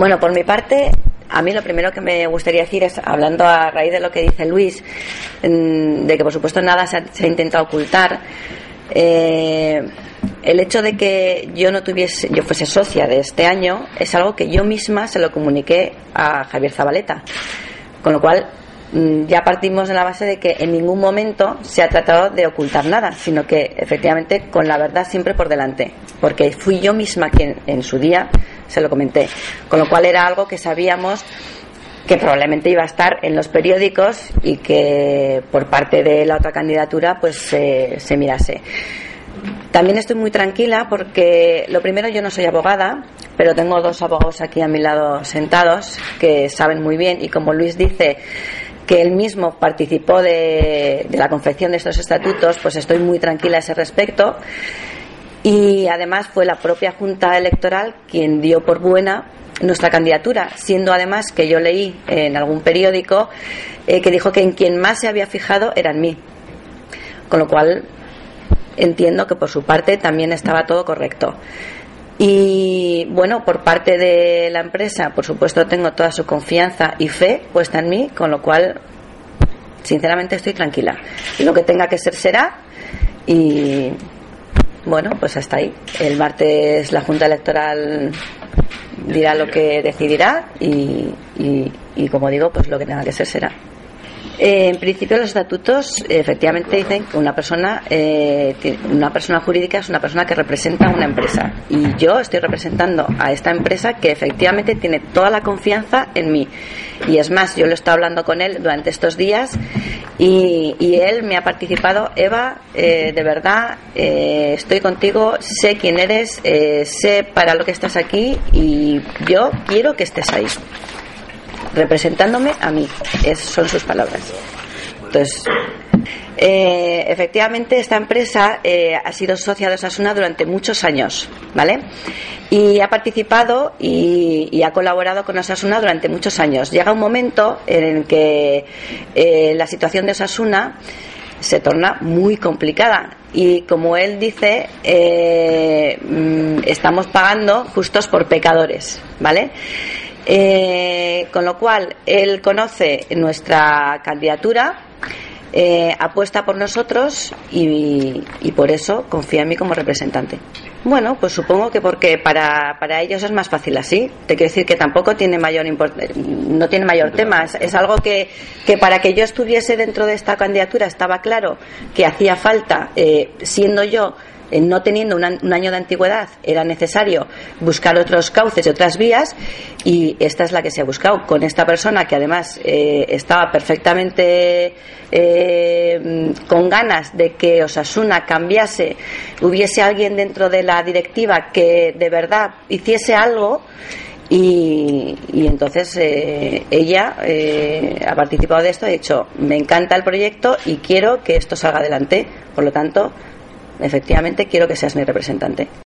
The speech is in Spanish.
Bueno, por mi parte, a mí lo primero que me gustaría decir es, hablando a raíz de lo que dice Luis, mm, de que por supuesto nada se ha, intentado ocultar, eh, el hecho de que yo no tuviese, yo fuese socia de este año es algo que yo misma se lo comuniqué a Javier Zabaleta. Con lo cual, mm, ya partimos de la base de que en ningún momento se ha tratado de ocultar nada, sino que efectivamente con la verdad siempre por delante, porque fui yo misma quien en su día se lo comenté, con lo cual era algo que sabíamos que probablemente iba a estar en los periódicos y que por parte de la otra candidatura pues se mirase. También estoy muy tranquila porque lo primero yo no soy abogada, pero tengo dos abogados aquí a mi lado sentados que saben muy bien y como Luis dice que él mismo participó de, la confección de estos estatutos, pues estoy muy tranquila a ese respecto. Y además fue la propia Junta Electoral quien dio por buena nuestra candidatura, siendo además que yo leí en algún periódico eh, que dijo que en quien más se había fijado era en mí. Con lo cual entiendo que por su parte también estaba todo correcto. Y bueno, por parte de la empresa, por supuesto, tengo toda su confianza y fe puesta en mí, con lo cual, sinceramente, estoy tranquila. Lo que tenga que ser será y bueno, pues hasta ahí. El martes la Junta Electoral dirá lo que decidirá y, y como digo, pues lo que tenga que ser será. Eh, en principio los estatutos efectivamente dicen que una persona, eh, una persona jurídica es una persona que representa una empresa y yo estoy representando a esta empresa que efectivamente tiene toda la confianza en mí y es más, yo lo he estado hablando con él durante estos días y, él me ha participado, Eva, eh, de verdad, estoy contigo, sé quién eres, sé para lo que estás aquí y yo quiero que estés ahí representándome a mí. Esas son sus palabras. Entonces, eh, efectivamente, esta empresa eh, ha sido socia de Osasuna durante muchos años, ¿vale? Y ha participado y, ha colaborado con Osasuna durante muchos años. Llega un momento en el que eh, la situación de Osasuna se torna muy complicada y como él dice mm, estamos pagando justos por pecadores vale con lo cual, él conoce nuestra candidatura, eh, apuesta por nosotros y, por eso confía en mí como representante. Bueno, pues supongo que porque para, para ellos es más fácil así. Te quiero decir que tampoco tiene mayor no tiene mayor tema. Es, algo que, que, para que yo estuviese dentro de esta candidatura estaba claro que hacía falta, eh, siendo yo no teniendo un año de antigüedad era necesario buscar otros cauces y otras vías y esta es la que se ha buscado con esta persona que además eh, estaba perfectamente eh, con ganas de que Osasuna cambiase, hubiese alguien dentro de la directiva que de verdad hiciese algo y, entonces eh, ella ha participado de esto, ha dicho, me encanta el proyecto y quiero que esto salga adelante. Por lo tanto, efectivamente quiero que seas mi representante.